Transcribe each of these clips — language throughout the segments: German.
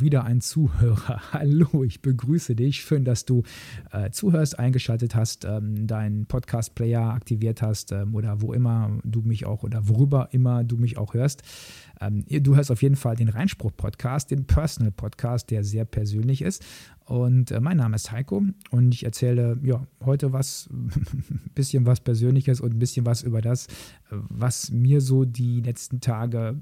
Wieder ein Zuhörer. Hallo, ich begrüße dich. Schön, dass du äh, zuhörst, eingeschaltet hast, ähm, deinen Podcast-Player aktiviert hast ähm, oder wo immer du mich auch oder worüber immer du mich auch hörst. Ähm, du hörst auf jeden Fall den Reinspruch-Podcast, den Personal-Podcast, der sehr persönlich ist. Und äh, mein Name ist Heiko und ich erzähle ja, heute was, ein bisschen was Persönliches und ein bisschen was über das, was mir so die letzten Tage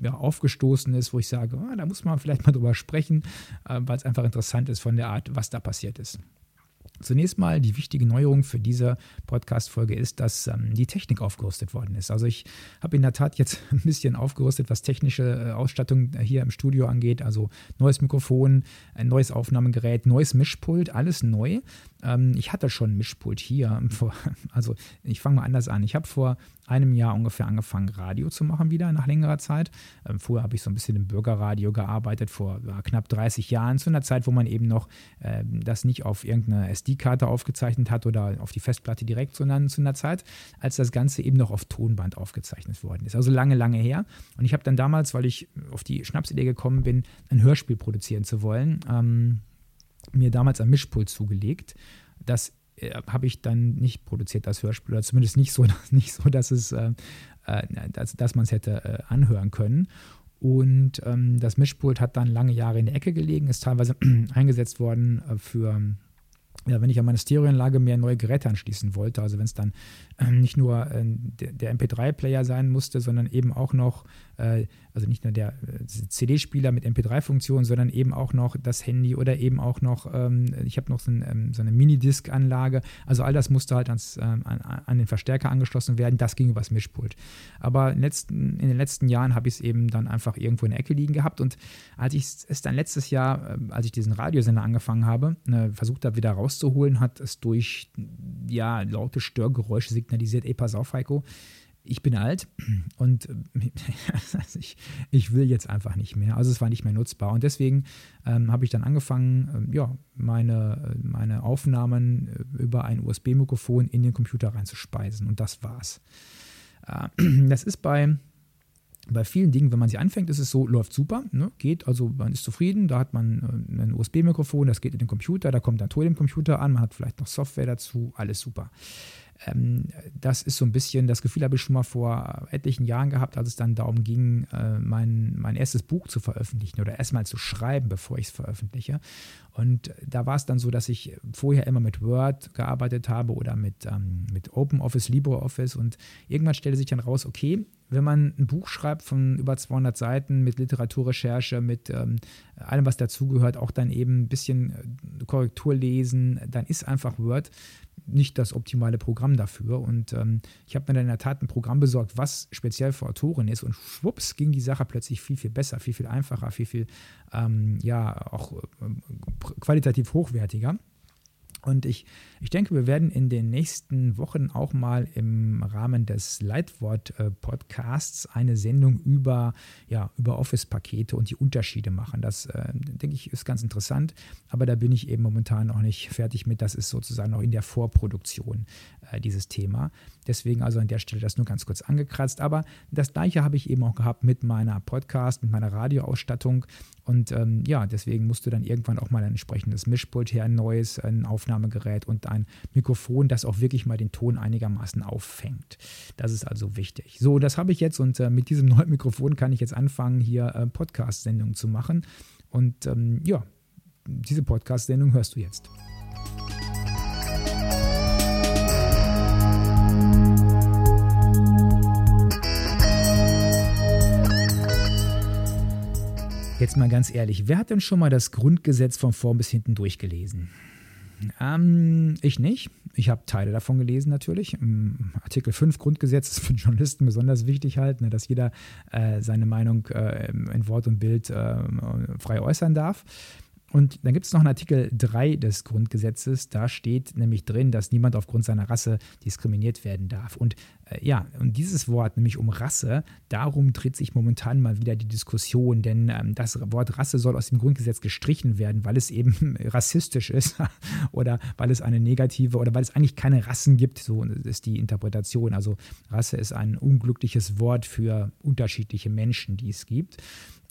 ja, aufgestoßen ist, wo ich sage, ah, da muss man vielleicht mal drüber sprechen, äh, weil es einfach interessant ist von der Art, was da passiert ist. Zunächst mal die wichtige Neuerung für diese Podcast-Folge ist, dass ähm, die Technik aufgerüstet worden ist. Also ich habe in der Tat jetzt ein bisschen aufgerüstet, was technische äh, Ausstattung hier im Studio angeht. Also neues Mikrofon, ein neues Aufnahmegerät, neues Mischpult, alles neu. Ähm, ich hatte schon ein Mischpult hier. Vor, also ich fange mal anders an. Ich habe vor einem Jahr ungefähr angefangen, Radio zu machen wieder nach längerer Zeit. Ähm, vorher habe ich so ein bisschen im Bürgerradio gearbeitet, vor ja, knapp 30 Jahren, zu einer Zeit, wo man eben noch äh, das nicht auf irgendeine SD-Karte aufgezeichnet hat oder auf die Festplatte direkt, sondern zu einer Zeit, als das Ganze eben noch auf Tonband aufgezeichnet worden ist. Also lange, lange her. Und ich habe dann damals, weil ich auf die Schnapsidee gekommen bin, ein Hörspiel produzieren zu wollen, ähm, mir damals ein Mischpult zugelegt. Das äh, habe ich dann nicht produziert, das Hörspiel, oder zumindest nicht so, nicht so dass, es, äh, äh dass, dass man es hätte äh, anhören können. Und ähm, das Mischpult hat dann lange Jahre in der Ecke gelegen, ist teilweise eingesetzt worden äh, für ja, wenn ich an meine Stereoanlage mehr neue Geräte anschließen wollte, also wenn es dann äh, nicht nur äh, der, der MP3-Player sein musste, sondern eben auch noch, äh, also nicht nur der äh, CD-Spieler mit MP3-Funktion, sondern eben auch noch das Handy oder eben auch noch, ähm, ich habe noch so, ein, ähm, so eine Minidisc-Anlage, also all das musste halt ans, ähm, an, an, den Verstärker angeschlossen werden, das ging übers Mischpult. Aber in, letzten, in den letzten Jahren habe ich es eben dann einfach irgendwo in der Ecke liegen gehabt. Und als ich es dann letztes Jahr, äh, als ich diesen Radiosender angefangen habe, ne, versucht habe, wieder raus rauszuholen, hat es durch ja, laute Störgeräusche signalisiert, ey, pass auf, Heiko, ich bin alt und also ich, ich, will jetzt einfach nicht mehr. Also es war nicht mehr nutzbar. Und deswegen ähm, habe ich dann angefangen, äh, ja, meine, meine Aufnahmen äh, über ein USB-Mikrofon in den Computer reinzuspeisen. Und das war's. Äh, das ist bei bei vielen Dingen, wenn man sie anfängt, ist es so, läuft super, ne? geht, also man ist zufrieden, da hat man äh, ein USB-Mikrofon, das geht in den Computer, da kommt ein Ton im Computer an, man hat vielleicht noch Software dazu, alles super. Ähm, das ist so ein bisschen, das Gefühl habe ich schon mal vor etlichen Jahren gehabt, als es dann darum ging, äh, mein, mein erstes Buch zu veröffentlichen oder erstmal zu schreiben, bevor ich es veröffentliche. Und da war es dann so, dass ich vorher immer mit Word gearbeitet habe oder mit, ähm, mit OpenOffice, LibreOffice und irgendwann stellte sich dann raus, okay, wenn man ein Buch schreibt von über 200 Seiten mit Literaturrecherche, mit ähm, allem, was dazugehört, auch dann eben ein bisschen äh, Korrektur lesen, dann ist einfach Word nicht das optimale Programm dafür. Und ähm, ich habe mir dann in der Tat ein Programm besorgt, was speziell für Autoren ist. Und schwupps ging die Sache plötzlich viel, viel besser, viel, viel einfacher, viel, viel, ähm, ja, auch äh, qualitativ hochwertiger. Und ich, ich denke, wir werden in den nächsten Wochen auch mal im Rahmen des Leitwort-Podcasts eine Sendung über, ja, über Office-Pakete und die Unterschiede machen. Das, äh, denke ich, ist ganz interessant, aber da bin ich eben momentan noch nicht fertig mit. Das ist sozusagen noch in der Vorproduktion äh, dieses Thema. Deswegen also an der Stelle das nur ganz kurz angekratzt. Aber das gleiche habe ich eben auch gehabt mit meiner Podcast, mit meiner Radioausstattung. Und ähm, ja, deswegen musste dann irgendwann auch mal ein entsprechendes Mischpult her, ein neues, ein Aufnahmegerät und ein Mikrofon, das auch wirklich mal den Ton einigermaßen auffängt. Das ist also wichtig. So, das habe ich jetzt und äh, mit diesem neuen Mikrofon kann ich jetzt anfangen, hier äh, Podcast-Sendungen zu machen. Und ähm, ja, diese Podcast-Sendung hörst du jetzt. Jetzt mal ganz ehrlich, wer hat denn schon mal das Grundgesetz von vorn bis hinten durchgelesen? Ähm, ich nicht. Ich habe Teile davon gelesen natürlich. Artikel 5 Grundgesetz ist für Journalisten besonders wichtig halt, ne, dass jeder äh, seine Meinung äh, in Wort und Bild äh, frei äußern darf. Und dann gibt es noch einen Artikel 3 des Grundgesetzes. Da steht nämlich drin, dass niemand aufgrund seiner Rasse diskriminiert werden darf. Und ja, und dieses Wort, nämlich um Rasse, darum dreht sich momentan mal wieder die Diskussion, denn ähm, das Wort Rasse soll aus dem Grundgesetz gestrichen werden, weil es eben rassistisch ist oder weil es eine negative oder weil es eigentlich keine Rassen gibt, so ist die Interpretation. Also Rasse ist ein unglückliches Wort für unterschiedliche Menschen, die es gibt.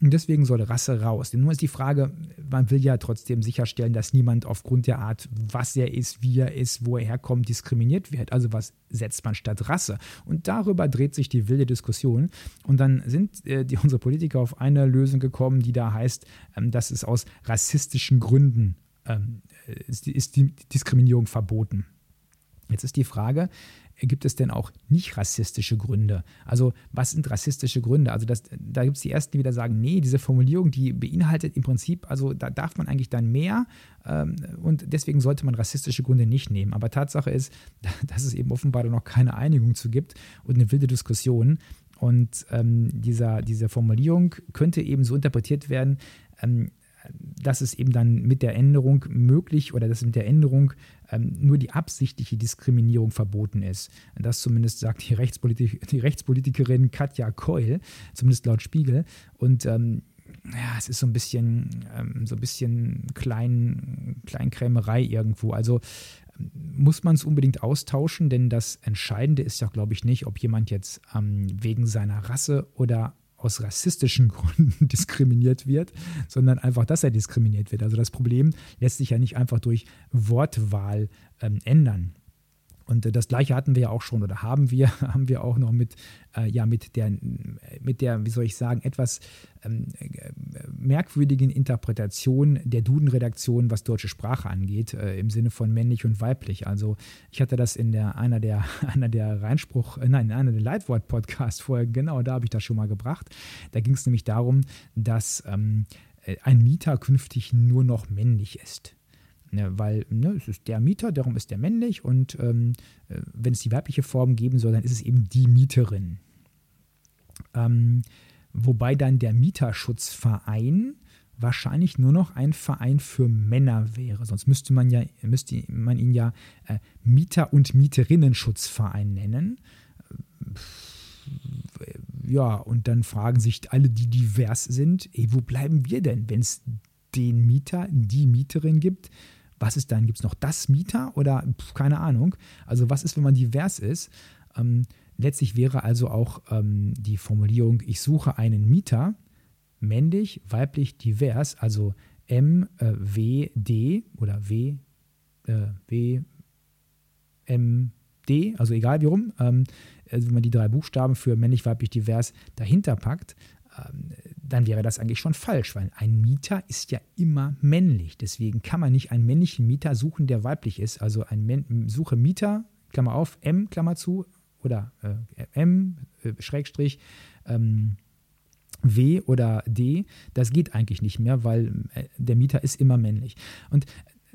Und deswegen soll Rasse raus. Denn nur ist die Frage, man will ja trotzdem sicherstellen, dass niemand aufgrund der Art, was er ist, wie er ist, wo er herkommt, diskriminiert wird. Also was setzt man statt Rasse? Und darüber dreht sich die wilde Diskussion. Und dann sind äh, die, unsere Politiker auf eine Lösung gekommen, die da heißt, ähm, dass es aus rassistischen Gründen ähm, ist, ist die Diskriminierung verboten. Jetzt ist die Frage, gibt es denn auch nicht rassistische Gründe? Also was sind rassistische Gründe? Also das, da gibt es die Ersten, die wieder sagen, nee, diese Formulierung, die beinhaltet im Prinzip, also da darf man eigentlich dann mehr ähm, und deswegen sollte man rassistische Gründe nicht nehmen. Aber Tatsache ist, dass es eben offenbar noch keine Einigung zu gibt und eine wilde Diskussion. Und ähm, dieser, diese Formulierung könnte eben so interpretiert werden, ähm, dass es eben dann mit der Änderung möglich oder dass mit der Änderung ähm, nur die absichtliche Diskriminierung verboten ist. Das zumindest sagt die, Rechtspolitik die Rechtspolitikerin Katja Keul, zumindest laut Spiegel. Und ähm, ja, es ist so ein bisschen, ähm, so ein bisschen klein, Kleinkrämerei irgendwo. Also ähm, muss man es unbedingt austauschen, denn das Entscheidende ist ja, glaube ich, nicht, ob jemand jetzt ähm, wegen seiner Rasse oder aus rassistischen Gründen diskriminiert wird, sondern einfach, dass er diskriminiert wird. Also das Problem lässt sich ja nicht einfach durch Wortwahl ähm, ändern. Und äh, das gleiche hatten wir ja auch schon oder haben wir, haben wir auch noch mit, äh, ja, mit der, mit der, wie soll ich sagen, etwas ähm, äh, merkwürdigen Interpretation der Duden-Redaktion, was deutsche Sprache angeht, äh, im Sinne von männlich und weiblich. Also ich hatte das in der, einer der, einer der Reinspruch, äh, nein, in einer der Leitwort-Podcasts vorher, genau, da habe ich das schon mal gebracht. Da ging es nämlich darum, dass ähm, äh, ein Mieter künftig nur noch männlich ist. Ne, weil ne, es ist der Mieter, darum ist der männlich und ähm, äh, wenn es die weibliche Form geben soll, dann ist es eben die Mieterin. Ähm, wobei dann der Mieterschutzverein wahrscheinlich nur noch ein Verein für Männer wäre. Sonst müsste man ja, müsste man ihn ja äh, Mieter- und Mieterinnenschutzverein nennen. Ja, und dann fragen sich alle, die divers sind, ey, wo bleiben wir denn, wenn es den Mieter, die Mieterin gibt? Was ist dann? Gibt es noch das Mieter oder pf, keine Ahnung? Also was ist, wenn man divers ist? Ähm, letztlich wäre also auch ähm, die Formulierung, ich suche einen Mieter, männlich, weiblich, divers, also M, äh, W, D oder W, äh, W, M, D, also egal wie rum, ähm, also wenn man die drei Buchstaben für männlich, weiblich, divers dahinter packt, ähm, dann wäre das eigentlich schon falsch, weil ein Mieter ist ja immer männlich. Deswegen kann man nicht einen männlichen Mieter suchen, der weiblich ist. Also ein Men Suche Mieter, Klammer auf, M, Klammer zu, oder äh, M, äh, Schrägstrich, ähm, W oder D, das geht eigentlich nicht mehr, weil äh, der Mieter ist immer männlich. Und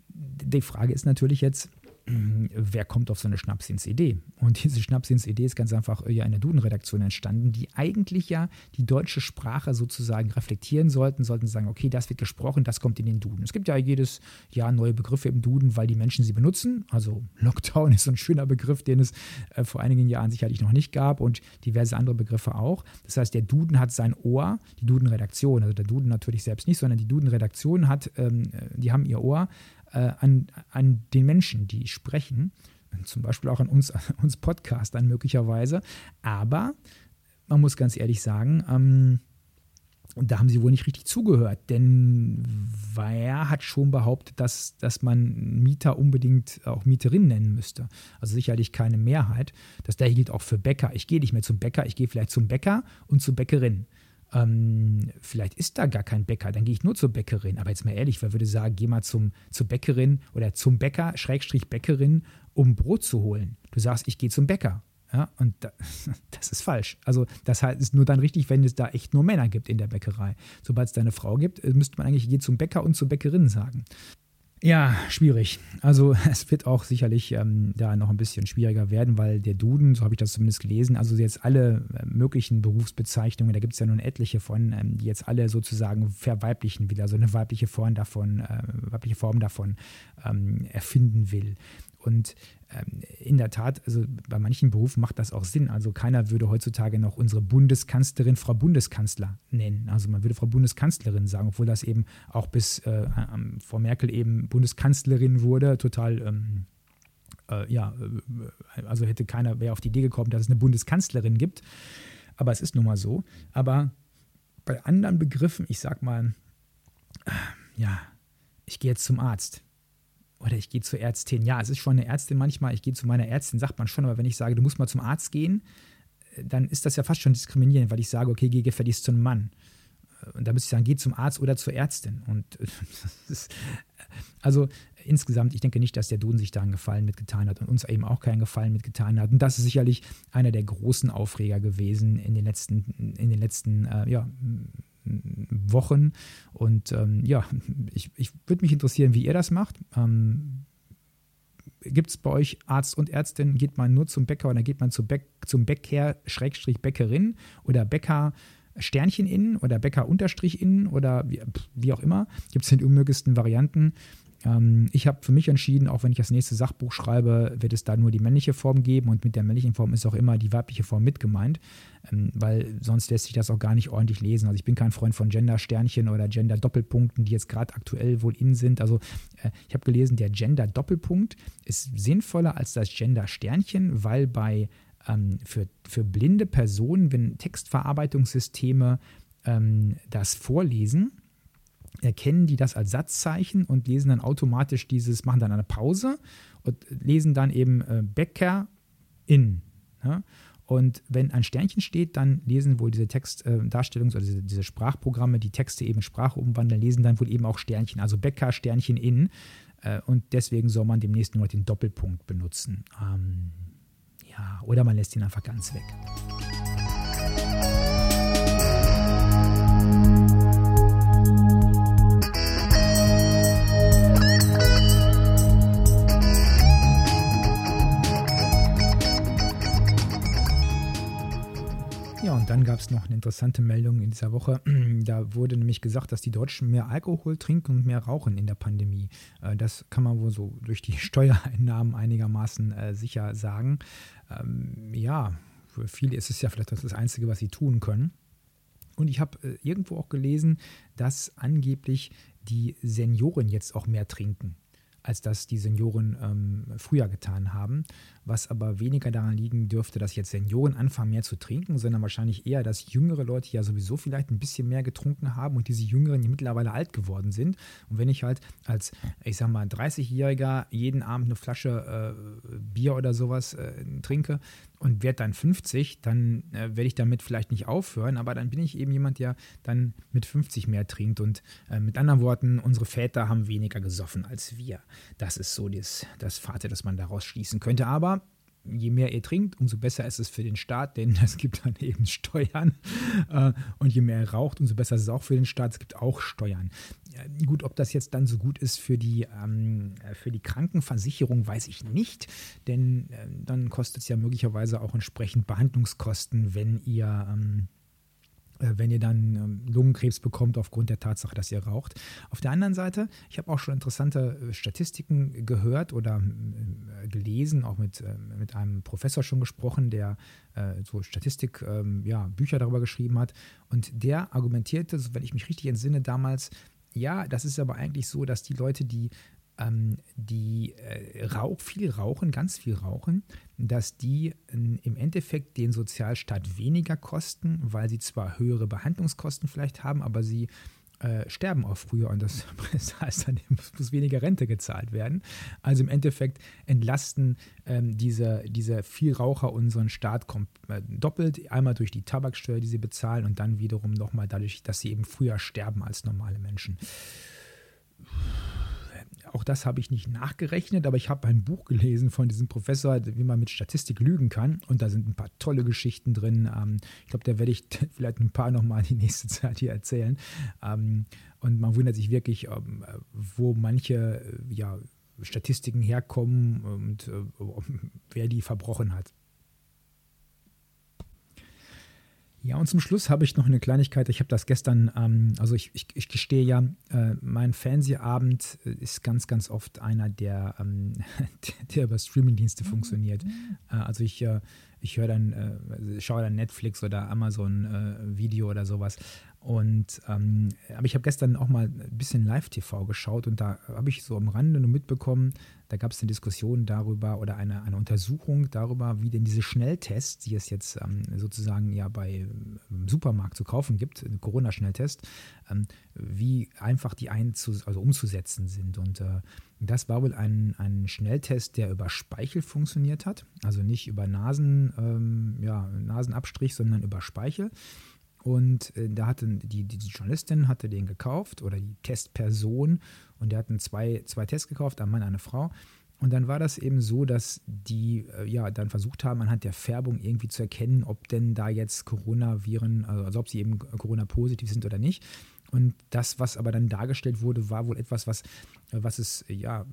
die Frage ist natürlich jetzt, wer kommt auf so eine Schnapsinsidee? Und diese Schnapsinsidee ist ganz einfach ja in der Duden-Redaktion entstanden, die eigentlich ja die deutsche Sprache sozusagen reflektieren sollten, sollten sagen, okay, das wird gesprochen, das kommt in den Duden. Es gibt ja jedes Jahr neue Begriffe im Duden, weil die Menschen sie benutzen. Also Lockdown ist so ein schöner Begriff, den es äh, vor einigen Jahren sicherlich noch nicht gab und diverse andere Begriffe auch. Das heißt, der Duden hat sein Ohr, die Duden-Redaktion, also der Duden natürlich selbst nicht, sondern die Duden-Redaktion hat, ähm, äh, die haben ihr Ohr äh, an, an den Menschen, die sprechen, zum Beispiel auch an uns, an uns Podcastern möglicherweise. Aber man muss ganz ehrlich sagen, ähm, da haben sie wohl nicht richtig zugehört, denn wer hat schon behauptet, dass, dass man Mieter unbedingt auch Mieterin nennen müsste. Also sicherlich keine Mehrheit. Das gleiche gilt auch für Bäcker. Ich gehe nicht mehr zum Bäcker, ich gehe vielleicht zum Bäcker und zur Bäckerin. Ähm, vielleicht ist da gar kein Bäcker, dann gehe ich nur zur Bäckerin. Aber jetzt mal ehrlich, wer würde sagen, geh mal zum, zur Bäckerin oder zum Bäcker, Schrägstrich Bäckerin, um Brot zu holen. Du sagst, ich gehe zum Bäcker. Ja, und da, das ist falsch. Also, das ist nur dann richtig, wenn es da echt nur Männer gibt in der Bäckerei. Sobald es da eine Frau gibt, äh, müsste man eigentlich, geh zum Bäcker und zur Bäckerin sagen. Ja, schwierig. Also es wird auch sicherlich ähm, da noch ein bisschen schwieriger werden, weil der Duden, so habe ich das zumindest gelesen, also jetzt alle äh, möglichen Berufsbezeichnungen, da gibt es ja nun etliche von, ähm, die jetzt alle sozusagen verweiblichen will, also eine weibliche Form davon, äh, weibliche Form davon ähm, erfinden will. Und ähm, in der Tat, also bei manchen Berufen macht das auch Sinn. Also keiner würde heutzutage noch unsere Bundeskanzlerin Frau Bundeskanzler nennen. Also man würde Frau Bundeskanzlerin sagen, obwohl das eben auch bis äh, Frau Merkel eben Bundeskanzlerin wurde, total ähm, äh, ja, äh, also hätte keiner wäre auf die Idee gekommen, dass es eine Bundeskanzlerin gibt. Aber es ist nun mal so. Aber bei anderen Begriffen, ich sag mal, äh, ja, ich gehe jetzt zum Arzt oder ich gehe zur Ärztin. Ja, es ist schon eine Ärztin manchmal, ich gehe zu meiner Ärztin, sagt man schon, aber wenn ich sage, du musst mal zum Arzt gehen, äh, dann ist das ja fast schon diskriminierend, weil ich sage, okay, geh gefälligst zu einem Mann. Äh, und da müsste ich sagen, geh zum Arzt oder zur Ärztin. Und ist, also insgesamt, ich denke nicht, dass der Duden sich da einen Gefallen mitgetan hat und uns eben auch keinen Gefallen mitgetan hat. Und das ist sicherlich einer der großen Aufreger gewesen in den letzten, in den letzten äh, ja, Wochen. Und ähm, ja, ich, ich würde mich interessieren, wie ihr das macht. Ähm, Gibt es bei euch Arzt und Ärztin? Geht man nur zum Bäcker oder geht man zum, Bäck, zum Bäcker, Schrägstrich Bäckerin oder Bäcker Sternchen innen oder Bäcker Unterstrich innen oder wie, wie auch immer? Gibt es den unmöglichsten Varianten. Ähm, ich habe für mich entschieden, auch wenn ich das nächste Sachbuch schreibe, wird es da nur die männliche Form geben und mit der männlichen Form ist auch immer die weibliche Form mit gemeint, ähm, weil sonst lässt sich das auch gar nicht ordentlich lesen. Also ich bin kein Freund von Gender-Sternchen oder Gender-Doppelpunkten, die jetzt gerade aktuell wohl in sind. Also äh, ich habe gelesen, der Gender-Doppelpunkt ist sinnvoller als das Gender-Sternchen, weil bei ähm, für, für blinde Personen, wenn Textverarbeitungssysteme ähm, das vorlesen, erkennen die das als Satzzeichen und lesen dann automatisch dieses, machen dann eine Pause und lesen dann eben äh, Bäcker in. Ja? Und wenn ein Sternchen steht, dann lesen wohl diese Textdarstellungs- äh, oder diese, diese, Sprachprogramme, die Texte eben Sprache umwandeln, lesen dann wohl eben auch Sternchen, also Bäcker, Sternchen in. Äh, und deswegen soll man demnächst nur noch den Doppelpunkt benutzen. Ähm, ja, oder man lässt ihn einfach ganz weg. Dann gab es noch eine interessante Meldung in dieser Woche. Da wurde nämlich gesagt, dass die Deutschen mehr Alkohol trinken und mehr rauchen in der Pandemie. Äh, das kann man wohl so durch die Steuereinnahmen einigermaßen äh, sicher sagen. Ähm, ja, für viele ist es ja vielleicht das Einzige, was sie tun können. Und ich habe äh, irgendwo auch gelesen, dass angeblich die Senioren jetzt auch mehr trinken als das die Senioren ähm, früher getan haben. Was aber weniger daran liegen dürfte, dass jetzt Senioren anfangen mehr zu trinken, sondern wahrscheinlich eher, dass jüngere Leute ja sowieso vielleicht ein bisschen mehr getrunken haben und diese Jüngeren die mittlerweile alt geworden sind. Und wenn ich halt als, ich sag mal, 30-Jähriger jeden Abend eine Flasche äh, Bier oder sowas äh, trinke, und werde dann 50, dann äh, werde ich damit vielleicht nicht aufhören, aber dann bin ich eben jemand, der dann mit 50 mehr trinkt. Und äh, mit anderen Worten, unsere Väter haben weniger gesoffen als wir. Das ist so das, das Fazit, das man daraus schließen könnte. Aber je mehr ihr trinkt, umso besser ist es für den Staat, denn es gibt dann eben Steuern. Äh, und je mehr ihr raucht, umso besser ist es auch für den Staat. Es gibt auch Steuern. Gut, ob das jetzt dann so gut ist für die, ähm, für die Krankenversicherung, weiß ich nicht, denn äh, dann kostet es ja möglicherweise auch entsprechend Behandlungskosten, wenn ihr ähm, äh, wenn ihr dann ähm, Lungenkrebs bekommt aufgrund der Tatsache, dass ihr raucht. Auf der anderen Seite, ich habe auch schon interessante äh, Statistiken gehört oder gelesen, auch mit, mit einem Professor schon gesprochen, der so Statistik, ähm, ja, darüber geschrieben hat. Und der argumentierte, wenn ich mich richtig entsinne, damals, ja, das ist aber eigentlich so, dass die Leute, die ähm, die äh, Rauch, viel rauchen, ganz viel rauchen, dass die äh, im Endeffekt den Sozialstaat weniger kosten, weil sie zwar höhere Behandlungskosten vielleicht haben, aber sie äh, sterben auch früher und das, das heißt dann muss weniger Rente gezahlt werden. Also im Endeffekt entlasten ähm, diese, diese Vielraucher unseren Staat kommt, äh, doppelt, einmal durch die Tabaksteuer, die sie bezahlen und dann wiederum nochmal dadurch, dass sie eben früher sterben als normale Menschen. Auch das habe ich nicht nachgerechnet, aber ich habe ein Buch gelesen von diesem Professor, wie man mit Statistik lügen kann. Und da sind ein paar tolle Geschichten drin. Ähm, ich glaube, da werde ich vielleicht ein paar nochmal die nächste Zeit hier erzählen. Ähm, und man wundert sich wirklich, ähm, wo manche äh, ja, Statistiken herkommen und äh, wer die verbrochen hat. Ja, und zum Schluss habe ich noch eine Kleinigkeit. Ich habe das gestern, ähm, also ich, ich, ich, gestehe ja, äh, mein Fernsehabend ist ganz, ganz oft einer, der, ähm, der über Streamingdienste mhm. funktioniert. Äh, also ich, äh, ich höre dann, äh, schaue dann Netflix oder Amazon äh, Video oder sowas. Und ähm, aber ich habe gestern auch mal ein bisschen Live-TV geschaut und da habe ich so am Rande nur mitbekommen, da gab es eine Diskussion darüber oder eine, eine Untersuchung darüber, wie denn diese Schnelltests, die es jetzt ähm, sozusagen ja bei im Supermarkt zu kaufen gibt, Corona-Schnelltest, ähm, wie einfach die einzu also umzusetzen sind. Und äh, das war wohl ein, ein Schnelltest, der über Speichel funktioniert hat, also nicht über Nasen, ähm, ja, Nasenabstrich, sondern über Speichel. Und äh, da hatte die, die, die, Journalistin hatte den gekauft oder die Testperson und der hatten zwei, zwei Tests gekauft, ein Mann, eine Frau. Und dann war das eben so, dass die äh, ja dann versucht haben, anhand der Färbung irgendwie zu erkennen, ob denn da jetzt Coronaviren, also, also ob sie eben Corona-positiv sind oder nicht. Und das, was aber dann dargestellt wurde, war wohl etwas, was, was es ja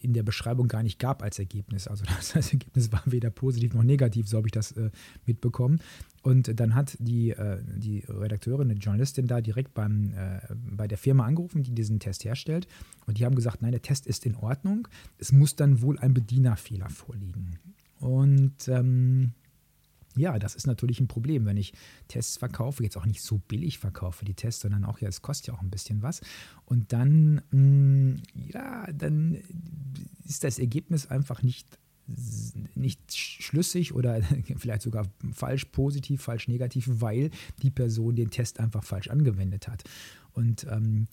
in der Beschreibung gar nicht gab als Ergebnis. Also das, Ergebnis war weder positiv noch negativ, so habe ich das äh, mitbekommen. Und dann hat die, äh, die Redakteurin, eine Journalistin da direkt beim, äh, bei der Firma angerufen, die diesen Test herstellt. Und die haben gesagt, nein, der Test ist in Ordnung. Es muss dann wohl ein Bedienerfehler vorliegen. Und ähm, ja, das ist natürlich ein Problem, wenn ich Tests verkaufe, jetzt auch nicht so billig verkaufe die Tests, sondern auch, ja, es kostet ja auch ein bisschen was. Und dann, mh, mm, ja, dann ist das Ergebnis einfach nicht nicht schlüssig oder vielleicht sogar falsch positiv, falsch negativ, weil die Person den Test einfach falsch angewendet hat. Und ähm,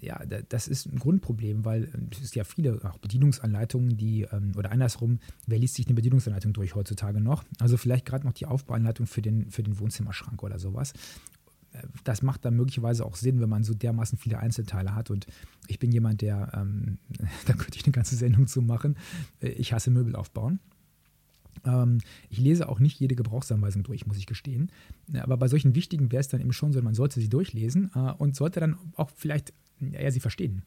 ja, das ist ein Grundproblem, weil ähm, es ja viele auch Bedienungsanleitungen, die, ähm, oder andersrum, wer liest sich eine Bedienungsanleitung durch heutzutage noch? Also vielleicht gerade noch die Aufbauanleitung für den, für den Wohnzimmerschrank oder sowas. Äh, das macht dann möglicherweise auch Sinn, wenn man so dermaßen viele Einzelteile hat. Und ich bin jemand, der, ähm, da könnte ich eine ganze Sendung zu machen. Äh, ich hasse Möbel aufbauen. Ähm, ich lese auch nicht jede Gebrauchsanweisung durch, muss ich gestehen. Aber bei solchen wichtigen wäre es dann eben schon so, man sollte sie durchlesen äh, und sollte dann auch vielleicht ja, sie verstehen.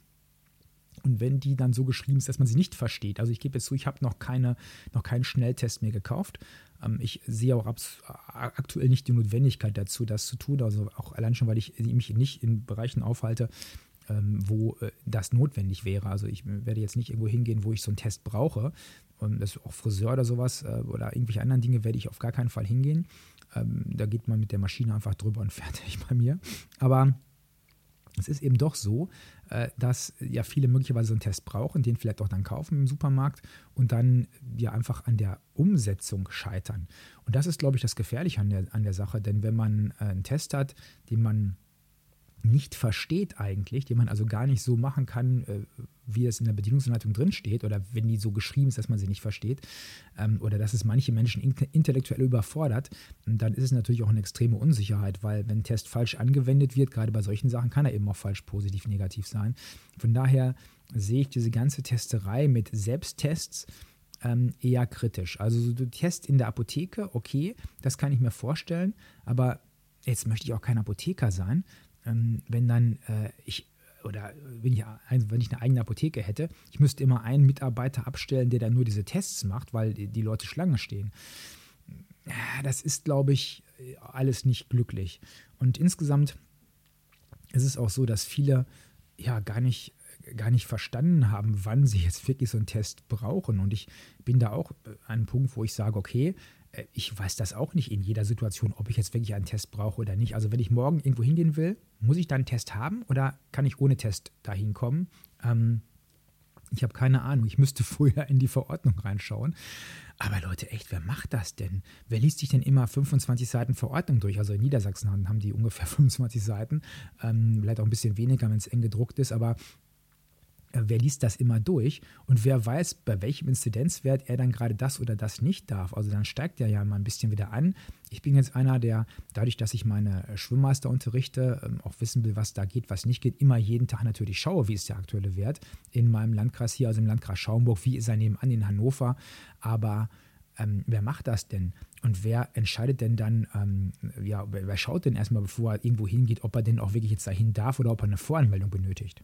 Und wenn die dann so geschrieben ist, dass man sie nicht versteht, also ich gebe jetzt zu, ich habe noch, keine, noch keinen Schnelltest mehr gekauft. Ähm, ich sehe auch aktuell nicht die Notwendigkeit dazu, das zu tun. Also auch allein schon, weil ich mich nicht in Bereichen aufhalte, ähm, wo äh, das notwendig wäre. Also ich werde jetzt nicht irgendwo hingehen, wo ich so einen Test brauche. Und das ist auch Friseur oder sowas äh, oder irgendwelche anderen Dinge werde ich auf gar keinen Fall hingehen. Ähm, da geht man mit der Maschine einfach drüber und fertig bei mir. Aber es ist eben doch so, äh, dass ja viele möglicherweise so einen Test brauchen, den vielleicht auch dann kaufen im Supermarkt und dann ja einfach an der Umsetzung scheitern. Und das ist, glaube ich, das Gefährliche an der, an der Sache, denn wenn man äh, einen Test hat, den man nicht versteht eigentlich, den man also gar nicht so machen kann, äh, wie es in der Bedienungsanleitung drin steht oder wenn die so geschrieben ist, dass man sie nicht versteht ähm, oder dass es manche Menschen intellektuell überfordert, dann ist es natürlich auch eine extreme Unsicherheit, weil wenn ein Test falsch angewendet wird, gerade bei solchen Sachen, kann er eben auch falsch positiv, negativ sein. Von daher sehe ich diese ganze Testerei mit Selbsttests ähm, eher kritisch. Also du Test in der Apotheke, okay, das kann ich mir vorstellen, aber jetzt möchte ich auch kein Apotheker sein, ähm, wenn dann äh, ich oder wenn ich, wenn ich eine eigene Apotheke hätte, ich müsste immer einen Mitarbeiter abstellen, der dann nur diese Tests macht, weil die, Leute Schlange stehen. Das ist, glaube ich, alles nicht glücklich. Und insgesamt ist es auch so, dass viele ja gar nicht gar nicht verstanden haben, wann sie jetzt wirklich so einen Test brauchen. Und ich bin da auch an einem Punkt, wo ich sage, okay, ich weiß das auch nicht in jeder Situation, ob ich jetzt wirklich einen Test brauche oder nicht. Also wenn ich morgen irgendwo hingehen will, muss ich dann einen Test haben oder kann ich ohne Test dahin kommen? Ähm, ich habe keine Ahnung. Ich müsste vorher in die Verordnung reinschauen. Aber Leute, echt, wer macht das denn? Wer liest sich denn immer 25 Seiten Verordnung durch? Also in Niedersachsen haben die ungefähr 25 Seiten. Ähm, vielleicht auch ein bisschen weniger, wenn es eng gedruckt ist. Aber äh, wer liest das immer durch und wer weiß, bei welchem Inzidenzwert er dann gerade das oder das nicht darf. Also dann steigt er ja mal ein bisschen wieder an. Ich bin jetzt einer, der dadurch, dass ich meine äh, Schwimmmeister unterrichte, ähm, auch wissen will, was da geht, was nicht geht, immer jeden Tag natürlich schaue, wie ist der aktuelle Wert in meinem Landkreis hier, also im Landkreis Schaumburg, wie ist er nebenan in Hannover. Aber ähm, wer macht das denn? Und wer entscheidet denn dann, ähm, ja, wer schaut denn erstmal, bevor er irgendwo hingeht, ob er denn auch wirklich jetzt dahin darf oder ob er eine Voranmeldung benötigt?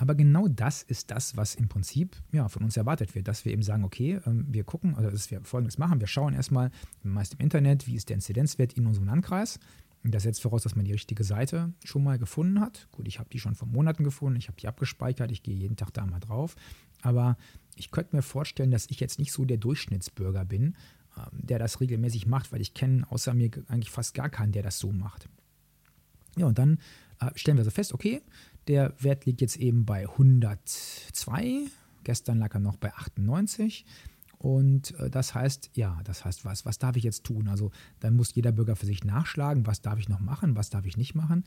Aber genau das ist das, was im Prinzip ja, von uns erwartet wird, dass wir eben sagen, okay, ähm, wir gucken, also dass wir Folgendes machen, wir schauen erstmal meist im Internet, wie ist der Inzidenzwert in unserem Landkreis. Das setzt voraus, dass man die richtige Seite schon mal gefunden hat. Gut, ich habe die schon vor Monaten gefunden, ich habe die abgespeichert, ich gehe jeden Tag da mal drauf. Aber ich könnte mir vorstellen, dass ich jetzt nicht so der Durchschnittsbürger bin, ähm, der das regelmäßig macht, weil ich kenne außer mir eigentlich fast gar keinen, der das so macht. Ja, und dann äh, stellen wir so fest, okay, der Wert liegt jetzt eben bei 102. Gestern lag er noch bei 98. Und äh, das heißt, ja, das heißt, was, was darf ich jetzt tun? Also dann muss jeder Bürger für sich nachschlagen, was darf ich noch machen, was darf ich nicht machen.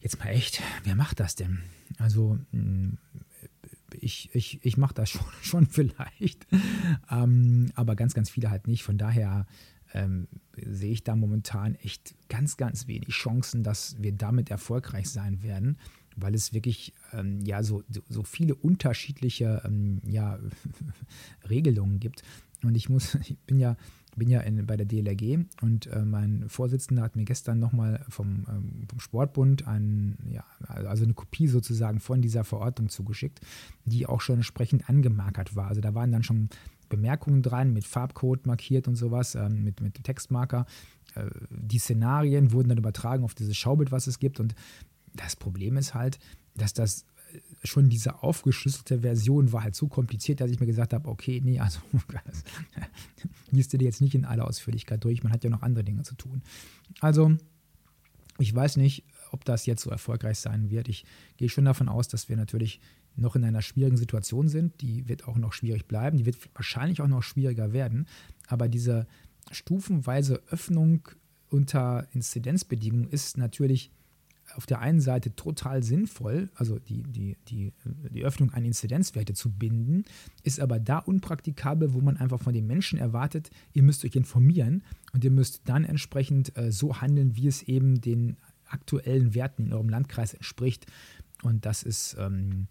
Jetzt mal echt, wer macht das denn? Also hm, ich, ich, ich mache das schon, schon vielleicht, ähm, aber ganz, ganz viele halt nicht. Von daher ähm, sehe ich da momentan echt ganz, ganz wenig Chancen, dass wir damit erfolgreich sein werden, weil es wirklich ähm, ja so, so viele unterschiedliche ähm, ja, Regelungen gibt. Und ich muss, ich bin ja, bin ja in, bei der DLRG und äh, mein Vorsitzender hat mir gestern nochmal vom, ähm, vom Sportbund ein, ja, also eine Kopie sozusagen von dieser Verordnung zugeschickt, die auch schon entsprechend angemarkert war. Also da waren dann schon Bemerkungen dran, mit Farbcode markiert und sowas, ähm, mit, mit Textmarker. Äh, die Szenarien wurden dann übertragen auf dieses Schaubild, was es gibt. Und das Problem ist halt, dass das äh, schon diese aufgeschlüsselte Version war halt so kompliziert, dass ich mir gesagt habe, okay, nee, also liest du dir jetzt nicht in aller Ausführlichkeit durch, man hat ja noch andere Dinge zu tun. Also, ich weiß nicht, ob das jetzt so erfolgreich sein wird. Ich gehe schon davon aus, dass wir natürlich noch in einer schwierigen Situation sind. Die wird auch noch schwierig bleiben. Die wird wahrscheinlich auch noch schwieriger werden. Aber diese stufenweise Öffnung unter Inzidenzbedingungen ist natürlich auf der einen Seite total sinnvoll, also die, die, die, die Öffnung an Inzidenzwerte zu binden, ist aber da unpraktikabel, wo man einfach von den Menschen erwartet, ihr müsst euch informieren und ihr müsst dann entsprechend äh, so handeln, wie es eben den aktuellen Werten in eurem Landkreis entspricht. Und das ist ähm,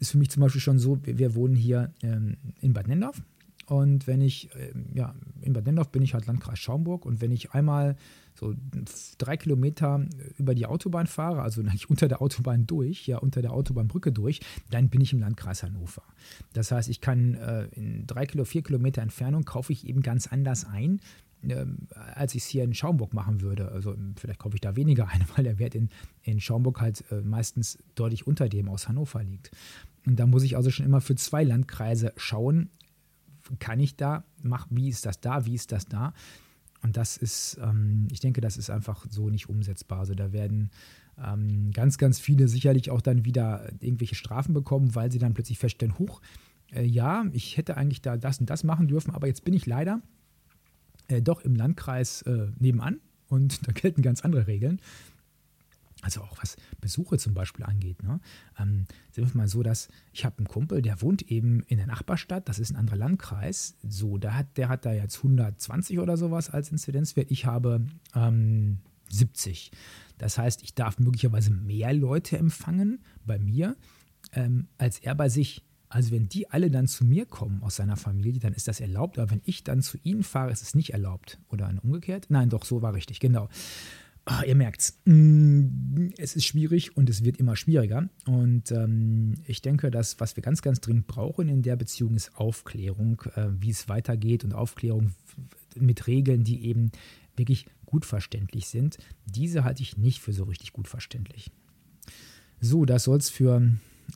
ist für mich zum Beispiel schon so, wir, wir wohnen hier ähm, in Bad Nendorf. Und wenn ich, äh, ja, in Bad Nendorf bin ich halt Landkreis Schaumburg und wenn ich einmal so drei Kilometer über die Autobahn fahre, also nicht unter der Autobahn durch, ja, unter der Autobahnbrücke durch, dann bin ich im Landkreis Hannover. Das heißt, ich kann äh, in drei Kilo, vier Kilometer Entfernung kaufe ich eben ganz anders ein, ähm, als ich es hier in Schaumburg machen würde. Also vielleicht kaufe ich da weniger ein, weil der Wert in, in Schaumburg halt äh, meistens deutlich unter dem aus Hannover liegt. Und da muss ich also schon immer für zwei Landkreise schauen, kann ich da, mach, wie ist das da, wie ist das da? Und das ist, ähm, ich denke, das ist einfach so nicht umsetzbar. Also da werden ähm, ganz, ganz viele sicherlich auch dann wieder irgendwelche Strafen bekommen, weil sie dann plötzlich feststellen, huch, äh, ja, ich hätte eigentlich da das und das machen dürfen, aber jetzt bin ich leider äh, doch im Landkreis äh, nebenan und da gelten ganz andere Regeln. Also auch was Besuche zum Beispiel angeht. Ne? Ähm, sind wir mal so, dass ich habe einen Kumpel, der wohnt eben in der Nachbarstadt, das ist ein anderer Landkreis. So, da hat, der hat da jetzt 120 oder sowas als Inzidenzwert. Ich habe ähm, 70. Das heißt, ich darf möglicherweise mehr Leute empfangen bei mir, ähm, als er bei sich. Also wenn die alle dann zu mir kommen aus seiner Familie, dann ist das erlaubt. Aber wenn ich dann zu ihnen fahre, ist es nicht erlaubt. Oder umgekehrt? Nein, doch, so war richtig, genau. Oh, ihr merkt's. Mm, es ist schwierig und es wird immer schwieriger. Und ähm, ich denke, dass was wir ganz, ganz dringend brauchen in der Beziehung ist Aufklärung, äh, wie es weitergeht und Aufklärung mit Regeln, die eben wirklich gut verständlich sind. Diese halte ich nicht für so richtig gut verständlich. So, das soll es für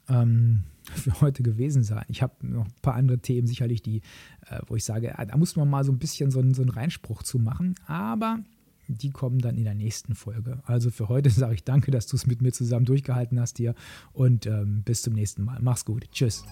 ähm, für heute gewesen sein. Ich habe noch ein paar andere Themen sicherlich, die, äh, wo ich sage, da muss man mal so ein bisschen so einen, so einen Reinspruch zu machen, aber die kommen dann in der nächsten Folge. Also für heute sage ich danke, dass du es mit mir zusammen durchgehalten hast hier und ähm, bis zum nächsten Mal. Mach's gut. Tschüss.